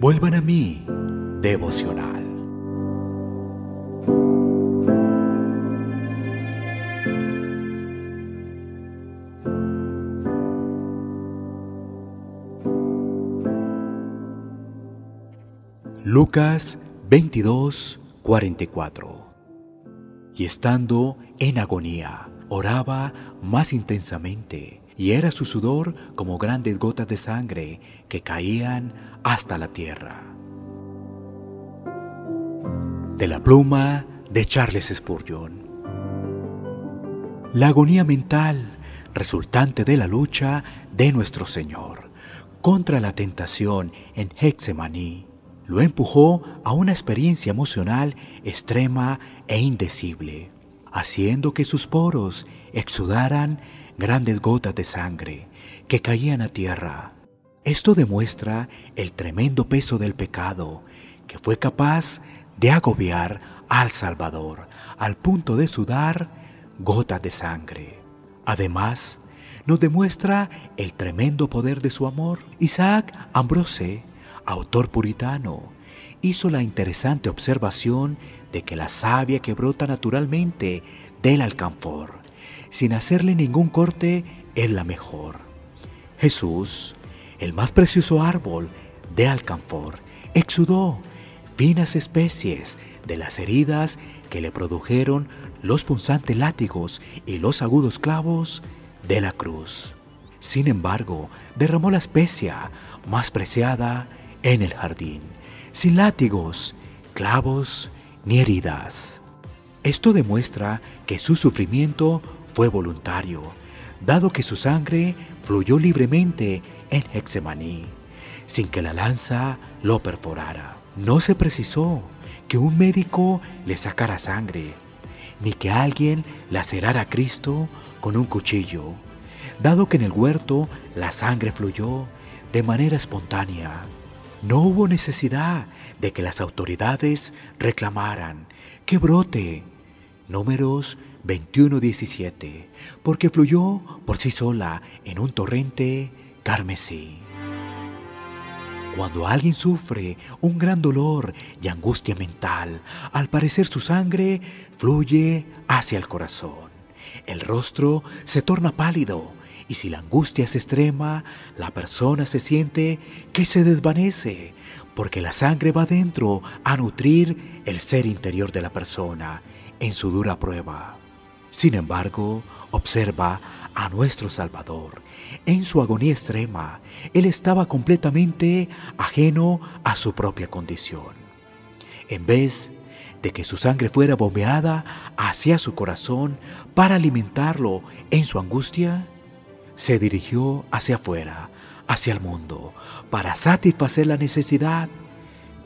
Vuelvan a mí, devocional. Lucas 22, 44 Y estando en agonía, oraba más intensamente, y era su sudor como grandes gotas de sangre que caían hasta la tierra. De la pluma de Charles Spurgeon. La agonía mental resultante de la lucha de nuestro Señor contra la tentación en Hexemaní lo empujó a una experiencia emocional extrema e indecible, haciendo que sus poros exudaran grandes gotas de sangre que caían a tierra. Esto demuestra el tremendo peso del pecado que fue capaz de agobiar al Salvador al punto de sudar gotas de sangre. Además, nos demuestra el tremendo poder de su amor. Isaac Ambrose autor puritano, hizo la interesante observación de que la savia que brota naturalmente del alcanfor, sin hacerle ningún corte, es la mejor. Jesús, el más precioso árbol de alcanfor, exudó finas especies de las heridas que le produjeron los punzantes látigos y los agudos clavos de la cruz. Sin embargo, derramó la especia más preciada en el jardín, sin látigos, clavos ni heridas. Esto demuestra que su sufrimiento fue voluntario, dado que su sangre fluyó libremente en Hexemaní, sin que la lanza lo perforara. No se precisó que un médico le sacara sangre, ni que alguien lacerara a Cristo con un cuchillo, dado que en el huerto la sangre fluyó de manera espontánea. No hubo necesidad de que las autoridades reclamaran que brote. Números 21-17, porque fluyó por sí sola en un torrente carmesí. Cuando alguien sufre un gran dolor y angustia mental, al parecer su sangre fluye hacia el corazón. El rostro se torna pálido y si la angustia es extrema, la persona se siente que se desvanece, porque la sangre va dentro a nutrir el ser interior de la persona en su dura prueba. Sin embargo, observa a nuestro Salvador. En su agonía extrema, Él estaba completamente ajeno a su propia condición. En vez de que su sangre fuera bombeada hacia su corazón para alimentarlo en su angustia, se dirigió hacia afuera, hacia el mundo, para satisfacer la necesidad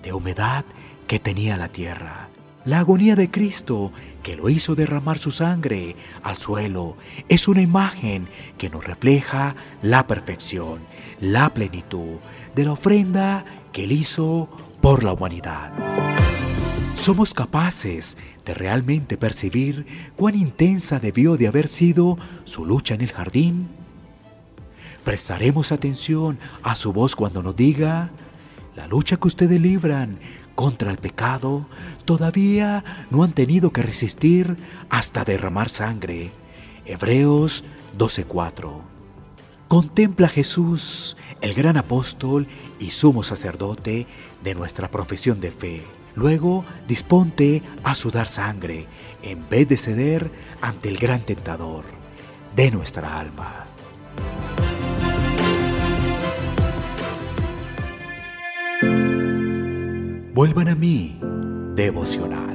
de humedad que tenía la tierra. La agonía de Cristo, que lo hizo derramar su sangre al suelo, es una imagen que nos refleja la perfección, la plenitud de la ofrenda que Él hizo por la humanidad. ¿Somos capaces de realmente percibir cuán intensa debió de haber sido su lucha en el jardín? Prestaremos atención a su voz cuando nos diga, la lucha que ustedes libran contra el pecado todavía no han tenido que resistir hasta derramar sangre. Hebreos 12:4. Contempla a Jesús, el gran apóstol y sumo sacerdote de nuestra profesión de fe. Luego disponte a sudar sangre en vez de ceder ante el gran tentador de nuestra alma. Vuelvan a mí, devocional.